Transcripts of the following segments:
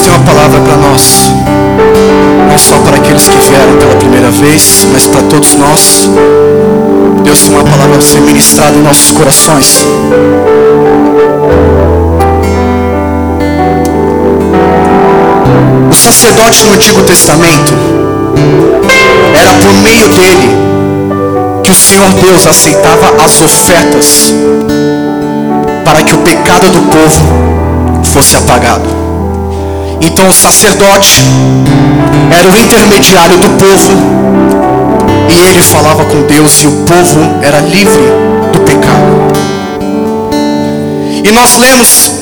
Deus tem uma palavra para nós, não só para aqueles que vieram pela primeira vez, mas para todos nós. Deus tem uma palavra a ser ministrada em nossos corações. O sacerdote no Antigo Testamento era por meio dele que o Senhor Deus aceitava as ofertas para que o pecado do povo fosse apagado. Então o sacerdote era o intermediário do povo e ele falava com Deus e o povo era livre do pecado. E nós lemos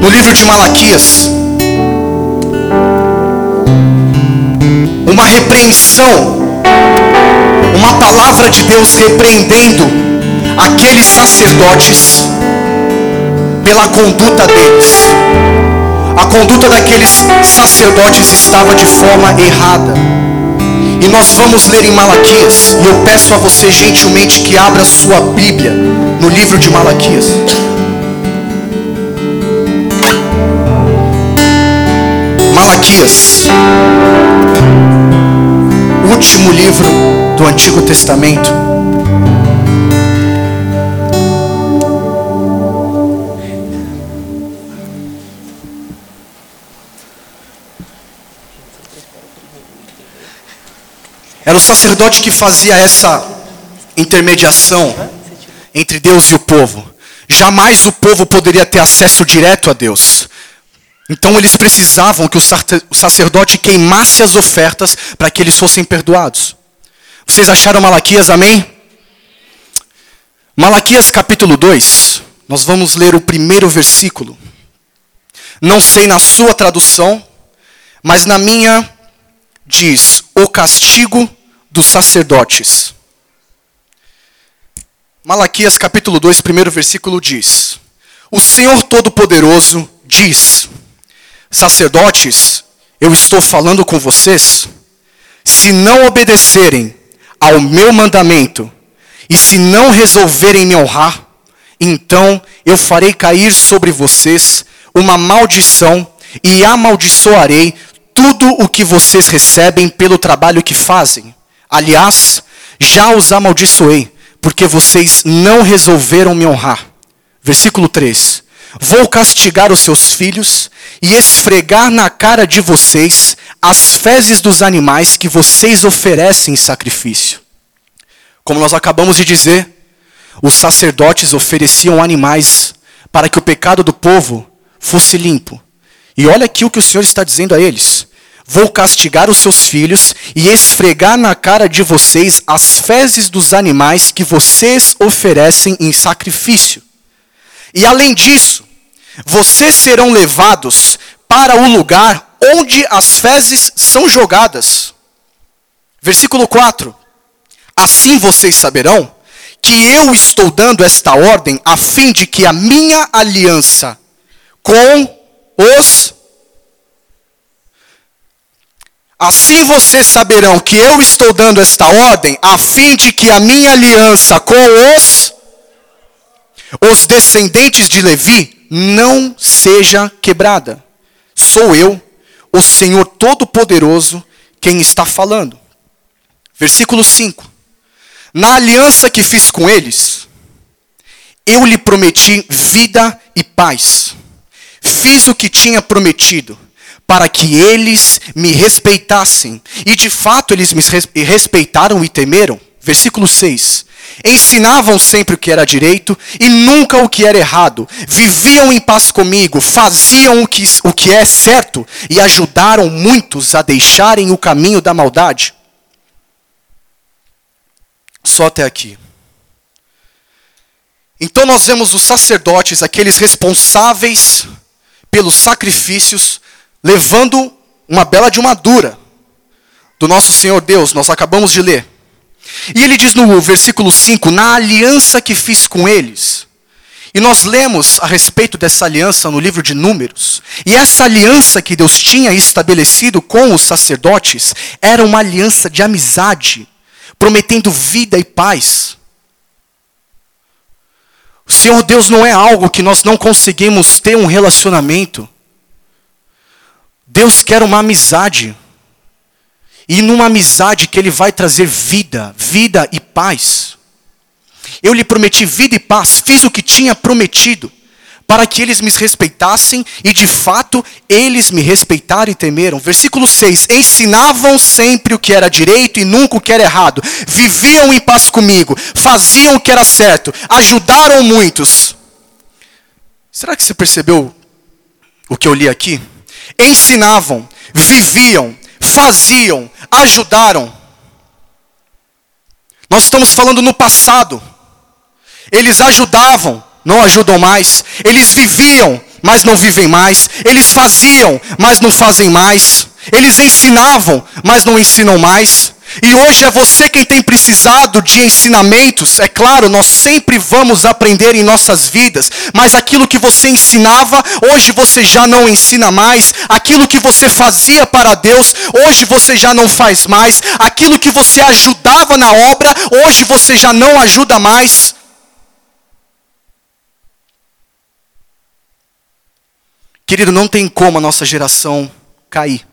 no livro de Malaquias uma repreensão, uma palavra de Deus repreendendo aqueles sacerdotes pela conduta deles conduta daqueles sacerdotes estava de forma errada. E nós vamos ler em Malaquias, e eu peço a você gentilmente que abra sua Bíblia no livro de Malaquias. Malaquias, último livro do Antigo Testamento. Era o sacerdote que fazia essa intermediação entre Deus e o povo. Jamais o povo poderia ter acesso direto a Deus. Então eles precisavam que o sacerdote queimasse as ofertas para que eles fossem perdoados. Vocês acharam Malaquias, amém? Malaquias capítulo 2, nós vamos ler o primeiro versículo. Não sei na sua tradução, mas na minha diz: O castigo dos sacerdotes. Malaquias capítulo 2, primeiro versículo diz: O Senhor Todo-Poderoso diz: Sacerdotes, eu estou falando com vocês, se não obedecerem ao meu mandamento e se não resolverem me honrar, então eu farei cair sobre vocês uma maldição e amaldiçoarei tudo o que vocês recebem pelo trabalho que fazem. Aliás, já os amaldiçoei, porque vocês não resolveram me honrar. Versículo 3: Vou castigar os seus filhos e esfregar na cara de vocês as fezes dos animais que vocês oferecem em sacrifício. Como nós acabamos de dizer, os sacerdotes ofereciam animais para que o pecado do povo fosse limpo. E olha aqui o que o Senhor está dizendo a eles: Vou castigar os seus filhos e esfregar na cara de vocês as fezes dos animais que vocês oferecem em sacrifício. E além disso, vocês serão levados para o lugar onde as fezes são jogadas. Versículo 4: Assim vocês saberão que eu estou dando esta ordem a fim de que a minha aliança com os Assim vocês saberão que eu estou dando esta ordem a fim de que a minha aliança com os os descendentes de Levi não seja quebrada. Sou eu, o Senhor Todo-Poderoso, quem está falando. Versículo 5. Na aliança que fiz com eles, eu lhe prometi vida e paz. Fiz o que tinha prometido para que eles me respeitassem. E de fato eles me respeitaram e temeram. Versículo 6. Ensinavam sempre o que era direito e nunca o que era errado. Viviam em paz comigo, faziam o que, o que é certo e ajudaram muitos a deixarem o caminho da maldade. Só até aqui. Então nós vemos os sacerdotes, aqueles responsáveis pelos sacrifícios, levando uma bela de uma dura do nosso Senhor Deus, nós acabamos de ler. E ele diz no versículo 5: Na aliança que fiz com eles. E nós lemos a respeito dessa aliança no livro de Números. E essa aliança que Deus tinha estabelecido com os sacerdotes era uma aliança de amizade, prometendo vida e paz. O Senhor Deus não é algo que nós não conseguimos ter um relacionamento. Deus quer uma amizade. E numa amizade que Ele vai trazer vida, vida e paz. Eu lhe prometi vida e paz, fiz o que tinha prometido, para que eles me respeitassem, e de fato eles me respeitaram e temeram. Versículo 6: Ensinavam sempre o que era direito e nunca o que era errado, viviam em paz comigo, faziam o que era certo, ajudaram muitos. Será que você percebeu o que eu li aqui? Ensinavam, viviam, faziam, ajudaram. Nós estamos falando no passado. Eles ajudavam, não ajudam mais. Eles viviam, mas não vivem mais. Eles faziam, mas não fazem mais. Eles ensinavam, mas não ensinam mais. E hoje é você quem tem precisado de ensinamentos. É claro, nós sempre vamos aprender em nossas vidas, mas aquilo que você ensinava, hoje você já não ensina mais. Aquilo que você fazia para Deus, hoje você já não faz mais. Aquilo que você ajudava na obra, hoje você já não ajuda mais. Querido, não tem como a nossa geração cair.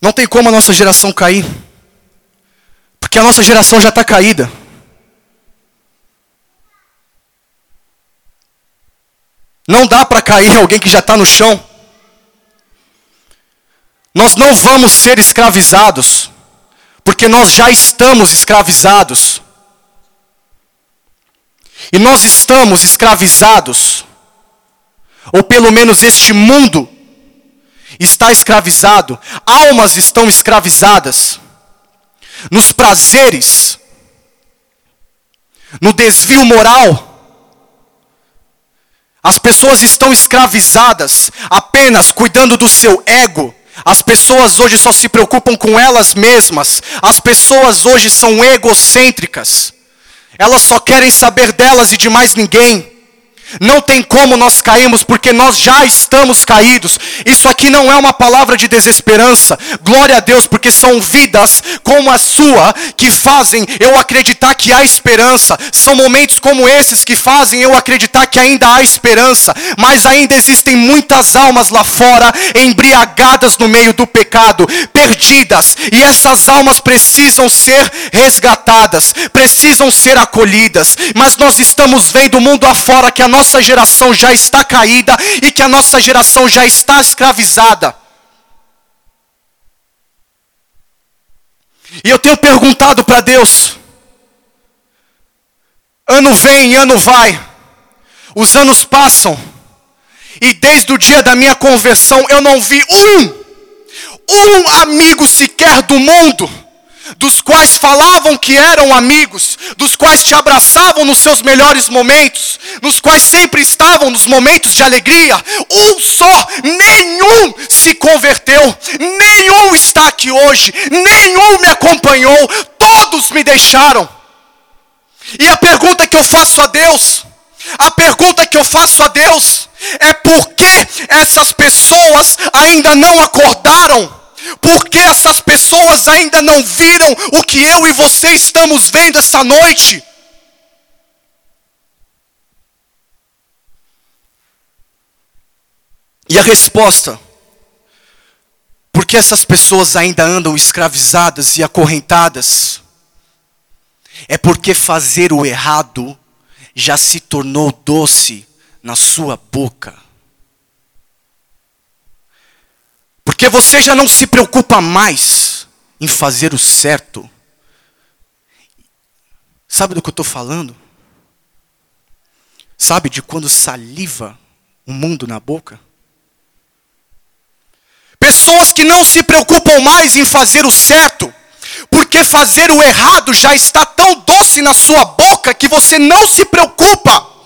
Não tem como a nossa geração cair. Porque a nossa geração já está caída. Não dá para cair alguém que já está no chão. Nós não vamos ser escravizados, porque nós já estamos escravizados. E nós estamos escravizados ou pelo menos este mundo está escravizado, almas estão escravizadas nos prazeres, no desvio moral. As pessoas estão escravizadas apenas cuidando do seu ego. As pessoas hoje só se preocupam com elas mesmas. As pessoas hoje são egocêntricas. Elas só querem saber delas e de mais ninguém. Não tem como nós cairmos, porque nós já estamos caídos. Isso aqui não é uma palavra de desesperança. Glória a Deus, porque são vidas como a sua que fazem eu acreditar que há esperança. São momentos como esses que fazem eu acreditar que ainda há esperança. Mas ainda existem muitas almas lá fora, embriagadas no meio do pecado, perdidas. E essas almas precisam ser resgatadas, precisam ser acolhidas. Mas nós estamos vendo o mundo afora que a nossa nossa geração já está caída e que a nossa geração já está escravizada. E eu tenho perguntado para Deus: ano vem, ano vai, os anos passam, e desde o dia da minha conversão eu não vi um, um amigo sequer do mundo dos quais falavam que eram amigos, dos quais te abraçavam nos seus melhores momentos, nos quais sempre estavam nos momentos de alegria, um só, nenhum se converteu, nenhum está aqui hoje, nenhum me acompanhou, todos me deixaram. E a pergunta que eu faço a Deus, a pergunta que eu faço a Deus é por que essas pessoas ainda não acordaram? Porque essas pessoas ainda não viram o que eu e você estamos vendo essa noite. E a resposta, porque essas pessoas ainda andam escravizadas e acorrentadas, é porque fazer o errado já se tornou doce na sua boca. Porque você já não se preocupa mais em fazer o certo. Sabe do que eu estou falando? Sabe de quando saliva o mundo na boca? Pessoas que não se preocupam mais em fazer o certo, porque fazer o errado já está tão doce na sua boca que você não se preocupa.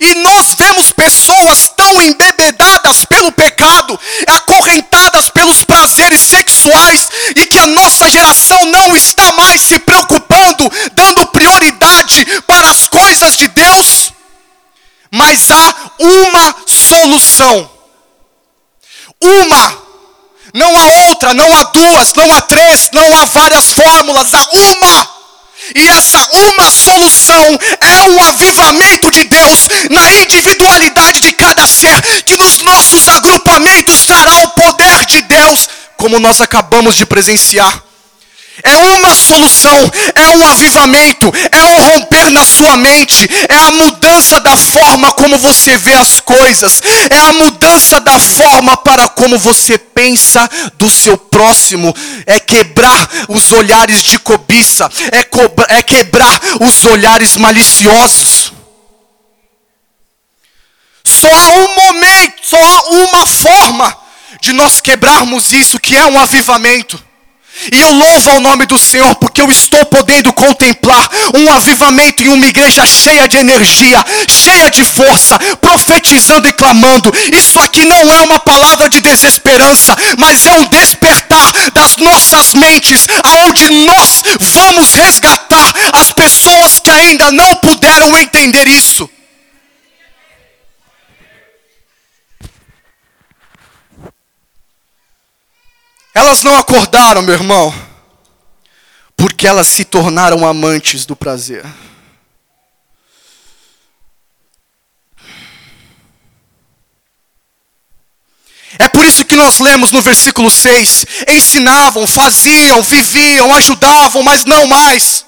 E nós vemos pessoas tão embebedadas pelo pecado, acorrentadas pelos prazeres sexuais, e que a nossa geração não está mais se preocupando, dando prioridade para as coisas de Deus. Mas há uma solução. Uma. Não há outra, não há duas, não há três, não há várias fórmulas, há uma e essa uma solução é o avivamento de Deus na individualidade de cada ser, que nos nossos agrupamentos trará o poder de Deus, como nós acabamos de presenciar. É uma solução, é um avivamento, é um romper na sua mente, é a mudança da forma como você vê as coisas, é a mudança da forma para como você pensa do seu próximo, é quebrar os olhares de cobiça, é, é quebrar os olhares maliciosos. Só há um momento, só há uma forma de nós quebrarmos isso, que é um avivamento. E eu louvo ao nome do Senhor, porque eu estou podendo contemplar um avivamento em uma igreja cheia de energia, cheia de força, profetizando e clamando. Isso aqui não é uma palavra de desesperança, mas é um despertar das nossas mentes, aonde nós vamos resgatar as pessoas que ainda não puderam entender isso. Elas não acordaram, meu irmão, porque elas se tornaram amantes do prazer. É por isso que nós lemos no versículo 6: ensinavam, faziam, viviam, ajudavam, mas não mais.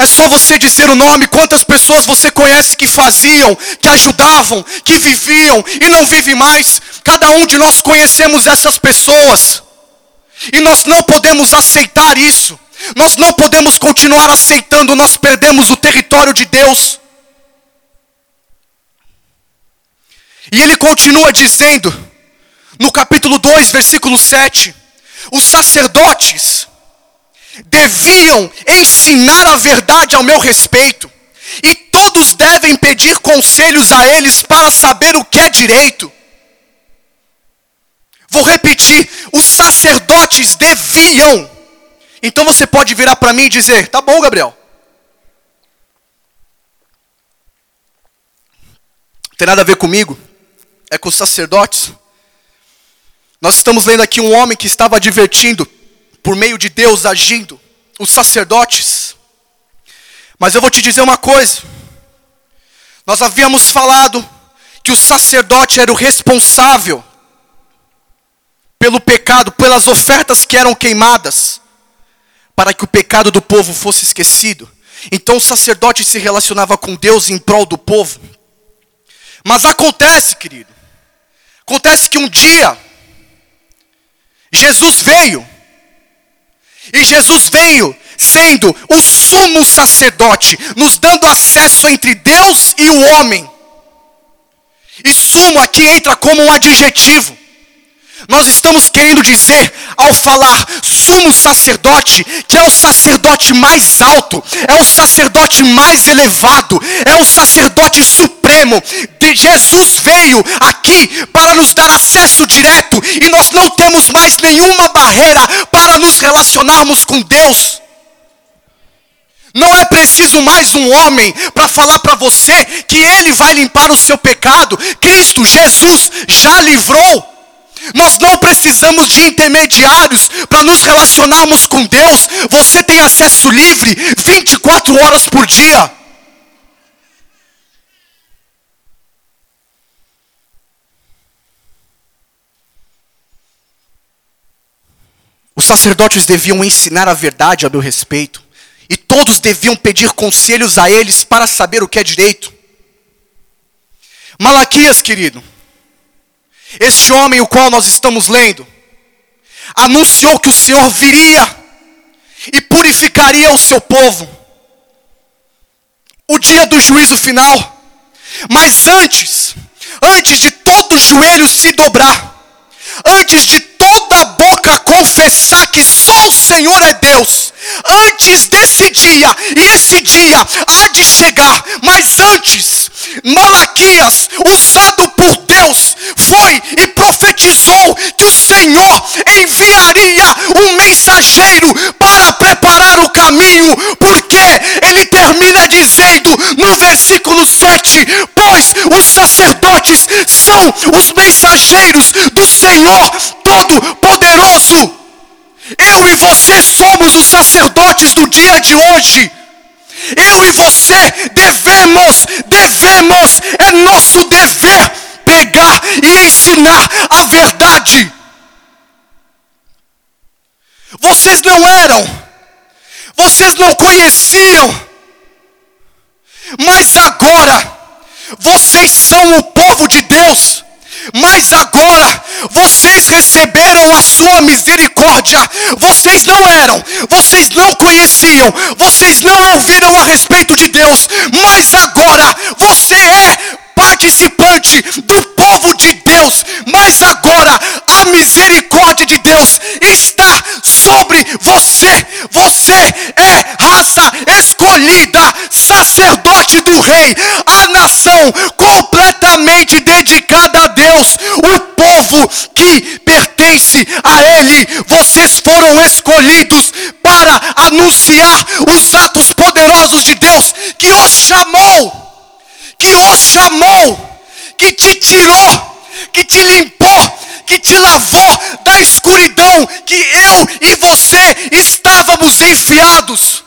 É só você dizer o nome, quantas pessoas você conhece que faziam, que ajudavam, que viviam e não vivem mais. Cada um de nós conhecemos essas pessoas. E nós não podemos aceitar isso. Nós não podemos continuar aceitando, nós perdemos o território de Deus. E ele continua dizendo, no capítulo 2, versículo 7, os sacerdotes deviam ensinar a verdade ao meu respeito, e todos devem pedir conselhos a eles para saber o que é direito. Vou repetir: os sacerdotes deviam. Então você pode virar para mim e dizer: tá bom, Gabriel. Tem nada a ver comigo, é com os sacerdotes. Nós estamos lendo aqui um homem que estava advertindo por meio de Deus agindo, os sacerdotes. Mas eu vou te dizer uma coisa. Nós havíamos falado que o sacerdote era o responsável pelo pecado, pelas ofertas que eram queimadas, para que o pecado do povo fosse esquecido. Então o sacerdote se relacionava com Deus em prol do povo. Mas acontece, querido, acontece que um dia Jesus veio e Jesus veio sendo o sumo sacerdote, nos dando acesso entre Deus e o homem. E sumo aqui entra como um adjetivo. Nós estamos querendo dizer, ao falar sumo sacerdote, que é o sacerdote mais alto, é o sacerdote mais elevado, é o sacerdote supremo. De Jesus veio aqui para nos dar acesso direto e nós não temos mais nenhuma barreira para nos relacionarmos com Deus. Não é preciso mais um homem para falar para você que ele vai limpar o seu pecado. Cristo Jesus já livrou. Nós não precisamos de intermediários para nos relacionarmos com Deus. Você tem acesso livre 24 horas por dia. Os sacerdotes deviam ensinar a verdade a meu respeito, e todos deviam pedir conselhos a eles para saber o que é direito. Malaquias, querido, este homem, o qual nós estamos lendo, anunciou que o Senhor viria e purificaria o seu povo. O dia do juízo final. Mas antes, antes de todo joelho se dobrar, antes de toda boca confessar que só o Senhor é Deus, antes desse dia, e esse dia há de chegar, mas antes, Malaquias, usado por Deus, foi e profetizou que o Senhor enviaria um mensageiro para preparar o caminho, porque ele termina dizendo no versículo 7: Pois os sacerdotes são os mensageiros do Senhor Todo-Poderoso. Eu e você somos os sacerdotes do dia de hoje. Eu e você devemos, devemos, é nosso dever pegar e ensinar a verdade. Vocês não eram, vocês não conheciam, mas agora vocês são o povo de Deus. Mas agora vocês receberam a sua misericórdia. Vocês não eram, vocês não conheciam, vocês não ouviram a respeito de Deus, mas agora você é participante do povo de Deus. Mas agora a misericórdia de Deus está sobre você. Você é raça escolhida, sacerdote do rei, a nação completamente dedicada a Deus, o povo que pertence a Ele. Vocês foram escolhidos para anunciar os atos poderosos de Deus que os chamou, que os chamou, que te tirou, que te limpou, que te lavou da escuridão que eu e você estávamos enfiados.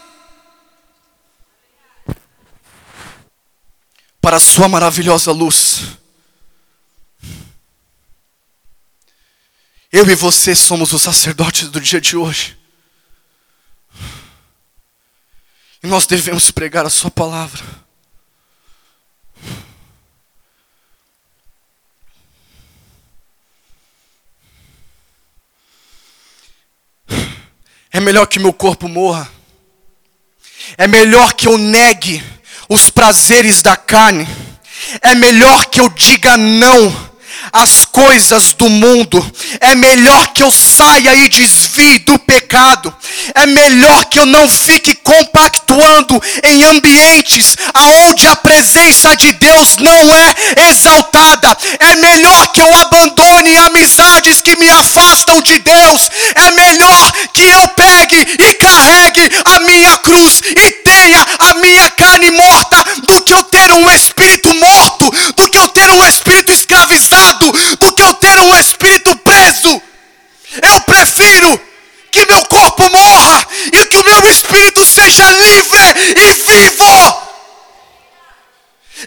Para a sua maravilhosa luz. Eu e você somos os sacerdotes do dia de hoje. E nós devemos pregar a Sua palavra. É melhor que meu corpo morra. É melhor que eu negue os prazeres da carne. É melhor que eu diga não as coisas do mundo. É melhor que eu saia e desvie do pecado. É melhor que eu não fique compactuando em ambientes aonde a presença de Deus não é exaltada. É melhor que eu abandone amizades que me afastam de Deus. É melhor que eu pegue e carregue a minha cruz e tenha a minha carne morta do que eu ter um espírito vivo.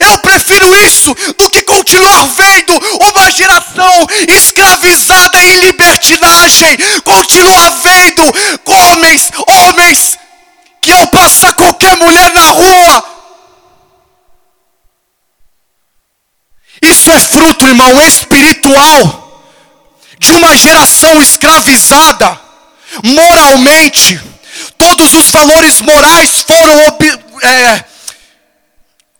Eu prefiro isso do que continuar vendo uma geração escravizada em libertinagem, continuar vendo homens, homens que ao passar qualquer mulher na rua, Isso é fruto, irmão, espiritual de uma geração escravizada moralmente. Todos os valores morais foram é,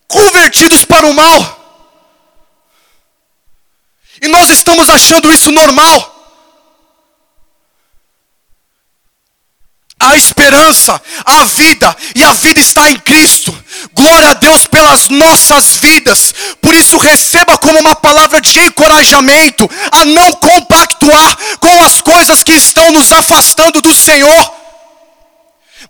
convertidos para o mal. E nós estamos achando isso normal. a esperança, a vida, e a vida está em Cristo. Glória a Deus pelas nossas vidas. Por isso, receba como uma palavra de encorajamento a não compactuar com as coisas que estão nos afastando do Senhor.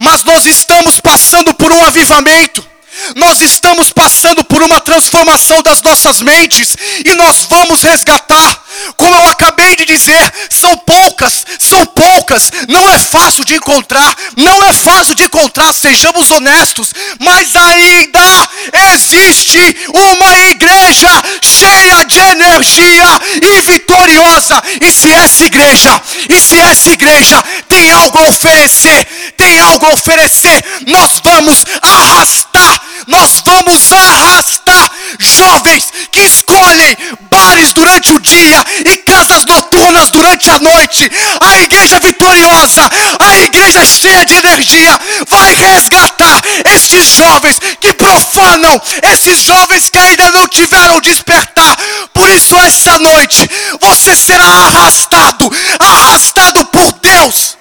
Mas nós estamos passando por um avivamento. Nós estamos passando por uma transformação das nossas mentes e nós vamos resgatar. Como eu acabei de dizer, são poucas, são poucas, não é fácil de encontrar, não é fácil de encontrar, sejamos honestos, mas ainda existe uma igreja cheia de energia e vitoriosa. E se essa igreja, e se essa igreja tem algo a oferecer, tem algo a oferecer, nós vamos arrastar nós vamos arrastar jovens que escolhem bares durante o dia e casas noturnas durante a noite. A igreja vitoriosa, a igreja cheia de energia, vai resgatar estes jovens que profanam, esses jovens que ainda não tiveram despertar. Por isso, essa noite, você será arrastado, arrastado por Deus.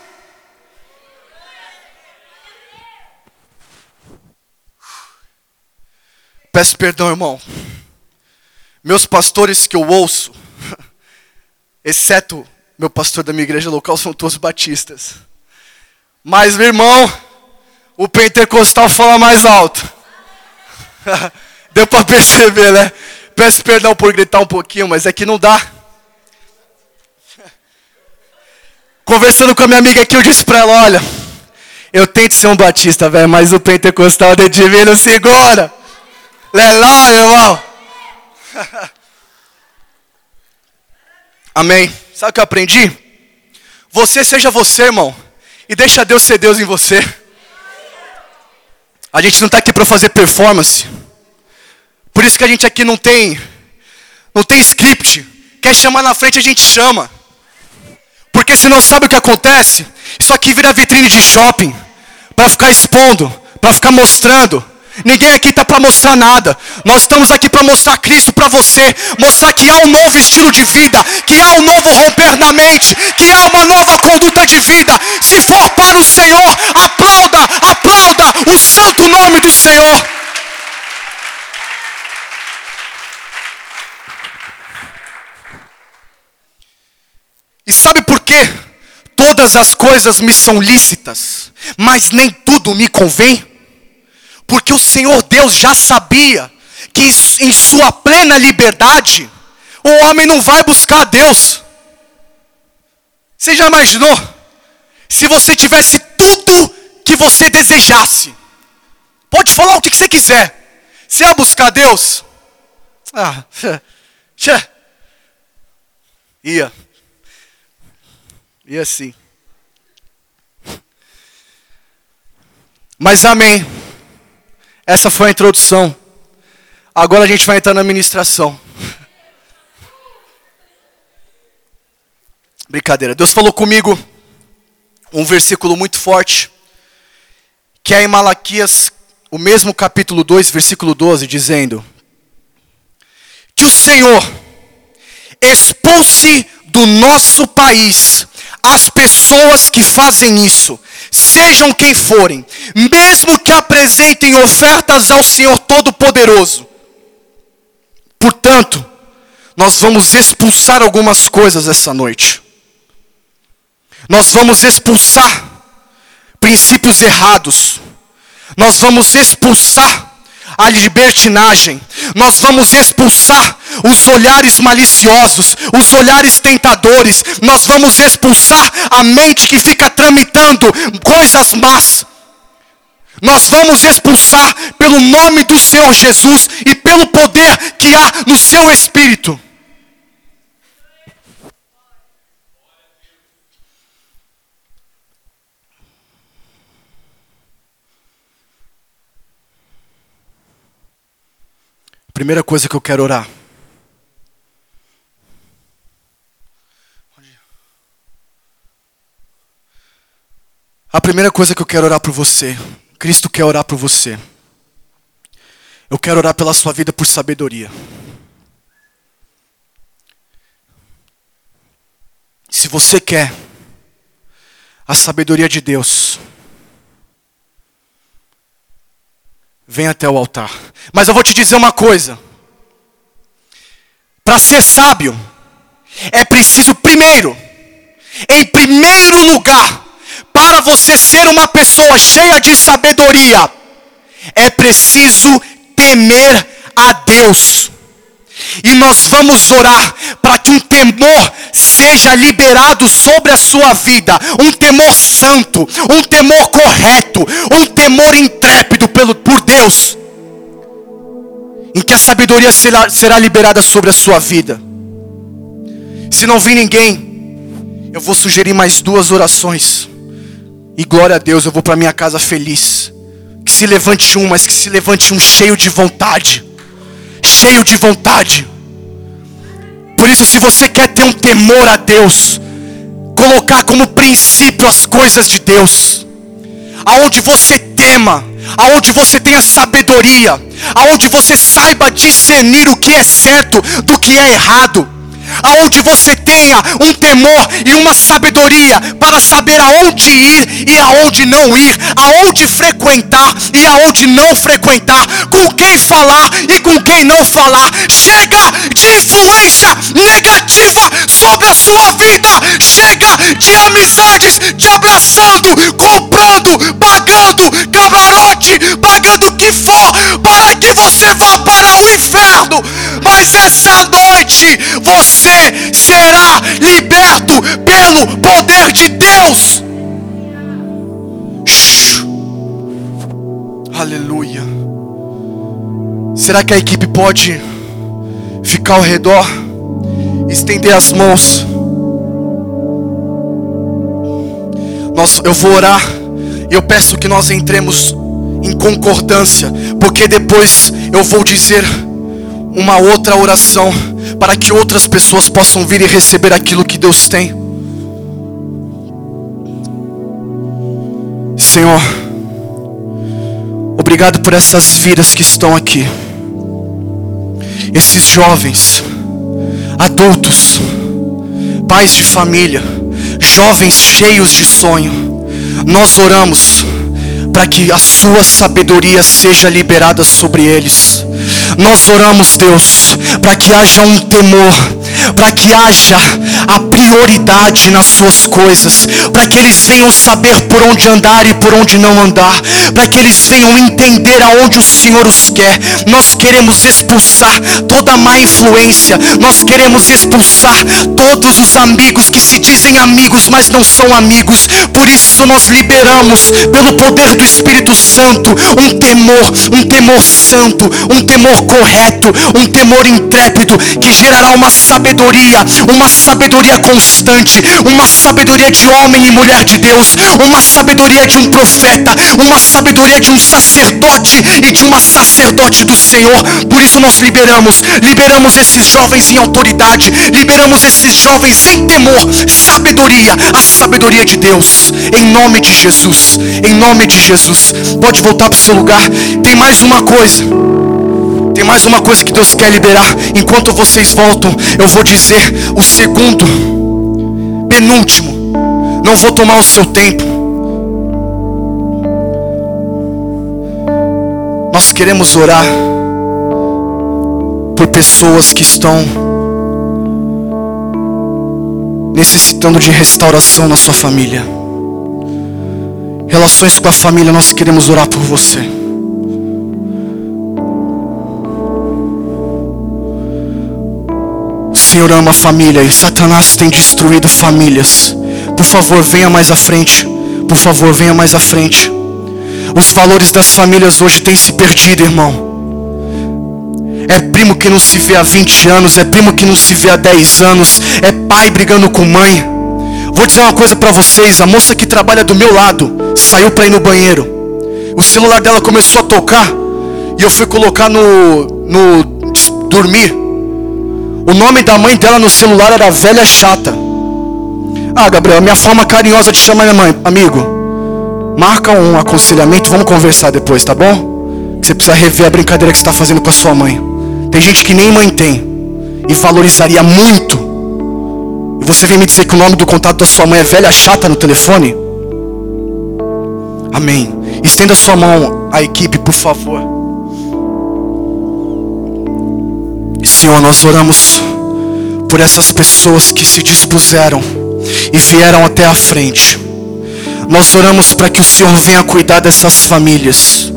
Peço perdão, irmão. Meus pastores que eu ouço, exceto meu pastor da minha igreja local, são todos batistas. Mas, meu irmão, o pentecostal fala mais alto. Deu para perceber, né? Peço perdão por gritar um pouquinho, mas é que não dá. Conversando com a minha amiga aqui, eu disse para ela: olha, eu tento ser um batista, velho, mas o pentecostal de divino segura. Leló, irmão. Amém. Sabe o que eu aprendi? Você seja você, irmão. E deixa Deus ser Deus em você. A gente não está aqui para fazer performance. Por isso que a gente aqui não tem, não tem script. Quer chamar na frente, a gente chama. Porque se não sabe o que acontece, isso aqui vira vitrine de shopping para ficar expondo, para ficar mostrando. Ninguém aqui está para mostrar nada. Nós estamos aqui para mostrar Cristo para você. Mostrar que há um novo estilo de vida. Que há um novo romper na mente. Que há uma nova conduta de vida. Se for para o Senhor, aplauda, aplauda o santo nome do Senhor. E sabe por quê? Todas as coisas me são lícitas, mas nem tudo me convém. Porque o Senhor Deus já sabia que em sua plena liberdade, o homem não vai buscar a Deus. Você já imaginou? Se você tivesse tudo que você desejasse, pode falar o que você quiser, você ia buscar Deus? Ah, tchê. Ia. Ia sim. Mas amém. Essa foi a introdução. Agora a gente vai entrar na ministração. Brincadeira. Deus falou comigo um versículo muito forte, que é em Malaquias, o mesmo capítulo 2, versículo 12, dizendo: Que o Senhor expulse do nosso país as pessoas que fazem isso, sejam quem forem, mesmo que apresentem ofertas ao Senhor Todo-Poderoso. Portanto, nós vamos expulsar algumas coisas essa noite. Nós vamos expulsar princípios errados. Nós vamos expulsar a libertinagem. Nós vamos expulsar os olhares maliciosos, os olhares tentadores. Nós vamos expulsar a mente que fica tramitando coisas más. Nós vamos expulsar pelo nome do Senhor Jesus e pelo poder que há no seu espírito. Primeira coisa que eu quero orar. A primeira coisa que eu quero orar por você, Cristo quer orar por você. Eu quero orar pela sua vida por sabedoria. Se você quer a sabedoria de Deus, vem até o altar. Mas eu vou te dizer uma coisa. Para ser sábio, é preciso primeiro, em primeiro lugar, para você ser uma pessoa cheia de sabedoria, é preciso temer a Deus. E nós vamos orar para que um temor seja liberado sobre a sua vida, um temor santo, um temor correto, um temor intrépido pelo, por Deus, em que a sabedoria será, será liberada sobre a sua vida. Se não vir ninguém, eu vou sugerir mais duas orações. E glória a Deus, eu vou para minha casa feliz. Que se levante um, mas que se levante um cheio de vontade. Cheio de vontade. Por isso, se você quer ter um temor a Deus, colocar como princípio as coisas de Deus, aonde você tema, aonde você tenha sabedoria, aonde você saiba discernir o que é certo do que é errado aonde você tenha um temor e uma sabedoria para saber aonde ir e aonde não ir, aonde frequentar e aonde não frequentar, com quem falar e com quem não falar. Chega de influência negativa sobre a sua vida. Chega de amizades te abraçando, comprando, pagando camarote, pagando o que for para que você vá para o inferno. Mas essa noite você será liberto pelo poder de Deus. Aleluia. Será que a equipe pode ficar ao redor? estender as mãos. Nós, eu vou orar e eu peço que nós entremos em concordância, porque depois eu vou dizer uma outra oração para que outras pessoas possam vir e receber aquilo que Deus tem. Senhor, obrigado por essas vidas que estão aqui, esses jovens, adultos, pais de família, jovens cheios de sonho. Nós oramos para que a sua sabedoria seja liberada sobre eles. Nós oramos, Deus, para que haja um temor para que haja a prioridade nas suas coisas, para que eles venham saber por onde andar e por onde não andar, para que eles venham entender aonde o Senhor os quer. Nós queremos expulsar toda má influência, nós queremos expulsar todos os amigos que se dizem amigos, mas não são amigos. Por isso nós liberamos pelo poder do Espírito Santo um temor, um temor santo, um temor correto, um temor intrépido que gerará uma sabedoria uma sabedoria constante, uma sabedoria de homem e mulher de Deus, uma sabedoria de um profeta, uma sabedoria de um sacerdote e de uma sacerdote do Senhor. Por isso nós liberamos, liberamos esses jovens em autoridade, liberamos esses jovens em temor, sabedoria, a sabedoria de Deus, em nome de Jesus, em nome de Jesus. Pode voltar para o seu lugar. Tem mais uma coisa. Tem mais uma coisa que Deus quer liberar. Enquanto vocês voltam, eu vou dizer o segundo, penúltimo. Não vou tomar o seu tempo. Nós queremos orar por pessoas que estão necessitando de restauração na sua família. Relações com a família, nós queremos orar por você. Senhor ama a família e Satanás tem destruído famílias. Por favor, venha mais à frente. Por favor, venha mais à frente. Os valores das famílias hoje têm se perdido, irmão. É primo que não se vê há 20 anos, é primo que não se vê há 10 anos, é pai brigando com mãe. Vou dizer uma coisa para vocês, a moça que trabalha do meu lado saiu para ir no banheiro. O celular dela começou a tocar e eu fui colocar no no dormir. O nome da mãe dela no celular era Velha Chata. Ah, Gabriel, minha forma carinhosa de chamar minha mãe, amigo. Marca um aconselhamento, vamos conversar depois, tá bom? Você precisa rever a brincadeira que você está fazendo com a sua mãe. Tem gente que nem mãe tem e valorizaria muito. E você vem me dizer que o nome do contato da sua mãe é velha chata no telefone? Amém. Estenda sua mão à equipe, por favor. Senhor, nós oramos por essas pessoas que se dispuseram e vieram até a frente. Nós oramos para que o Senhor venha cuidar dessas famílias.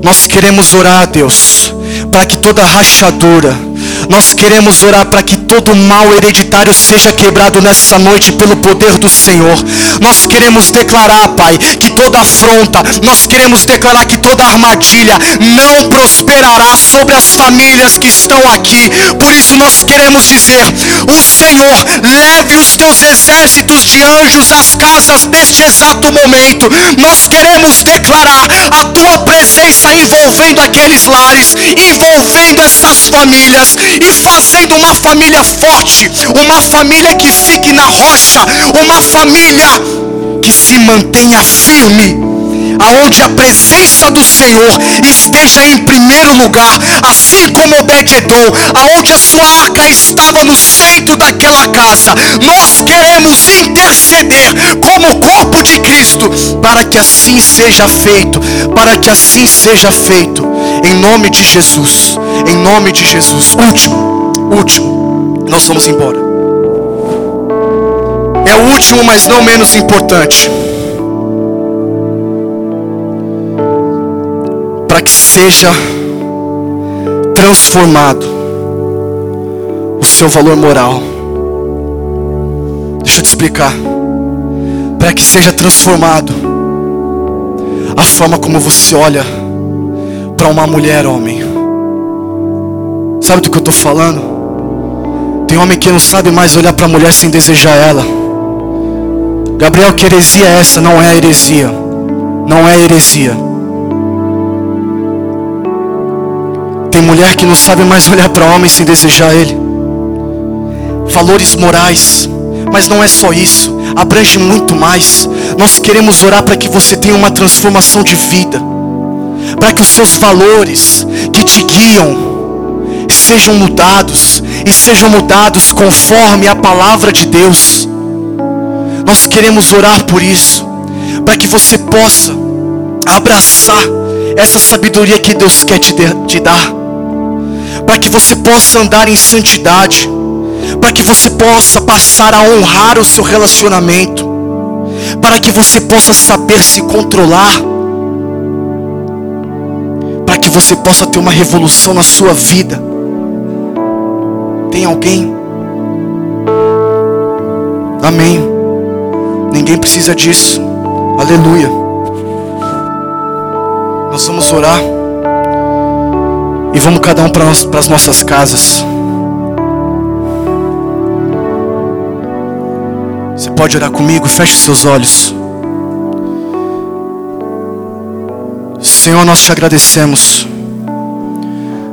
Nós queremos orar, Deus, para que toda rachadura, nós queremos orar para que todo mal hereditário seja quebrado nessa noite pelo poder do Senhor. Nós queremos declarar, Pai, que toda afronta, nós queremos declarar que toda armadilha não prosperará sobre as famílias que estão aqui. Por isso nós queremos dizer: o Senhor leve os teus exércitos de anjos às casas neste exato momento. Nós queremos declarar a tua presença envolvendo aqueles lares, envolvendo essas famílias e fazendo uma família forte, uma família que fique na rocha, uma família que se mantenha firme aonde a presença do Senhor esteja em primeiro lugar, assim como Obed-edom, aonde a sua arca estava no centro daquela casa. Nós queremos interceder como corpo de Cristo para que assim seja feito, para que assim seja feito. Em nome de Jesus, em nome de Jesus. Último, último, nós vamos embora. É o último, mas não menos importante. para que seja transformado o seu valor moral. Deixa eu te explicar. Para que seja transformado a forma como você olha para uma mulher, homem. Sabe do que eu estou falando? Tem homem que não sabe mais olhar para a mulher sem desejar ela. Gabriel, que heresia é essa? Não é heresia. Não é heresia. Tem mulher que não sabe mais olhar para homem sem desejar ele. Valores morais. Mas não é só isso. Abrange muito mais. Nós queremos orar para que você tenha uma transformação de vida. Para que os seus valores que te guiam sejam mudados e sejam mudados conforme a palavra de Deus. Nós queremos orar por isso, para que você possa abraçar essa sabedoria que Deus quer te, te dar, para que você possa andar em santidade, para que você possa passar a honrar o seu relacionamento, para que você possa saber se controlar, você possa ter uma revolução na sua vida. Tem alguém? Amém. Ninguém precisa disso. Aleluia. Nós vamos orar. E vamos cada um para as nossas casas. Você pode orar comigo? Feche seus olhos. Senhor, nós te agradecemos.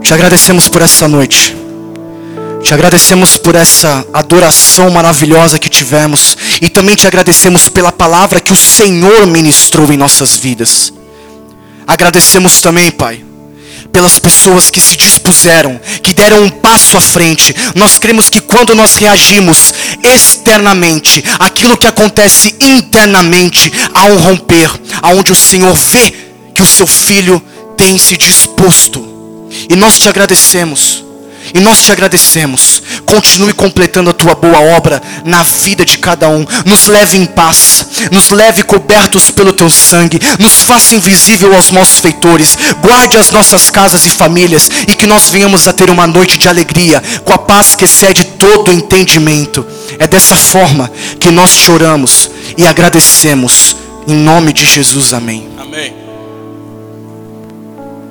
Te agradecemos por essa noite. Te agradecemos por essa adoração maravilhosa que tivemos e também te agradecemos pela palavra que o Senhor ministrou em nossas vidas. Agradecemos também, Pai, pelas pessoas que se dispuseram, que deram um passo à frente. Nós cremos que quando nós reagimos externamente, aquilo que acontece internamente, há um romper, aonde o Senhor vê que o seu filho tem se disposto. E nós te agradecemos e nós te agradecemos. Continue completando a tua boa obra na vida de cada um. Nos leve em paz. Nos leve cobertos pelo teu sangue. Nos faça invisível aos nossos feitores. Guarde as nossas casas e famílias. E que nós venhamos a ter uma noite de alegria. Com a paz que excede todo entendimento. É dessa forma que nós choramos e agradecemos. Em nome de Jesus. Amém. Amém.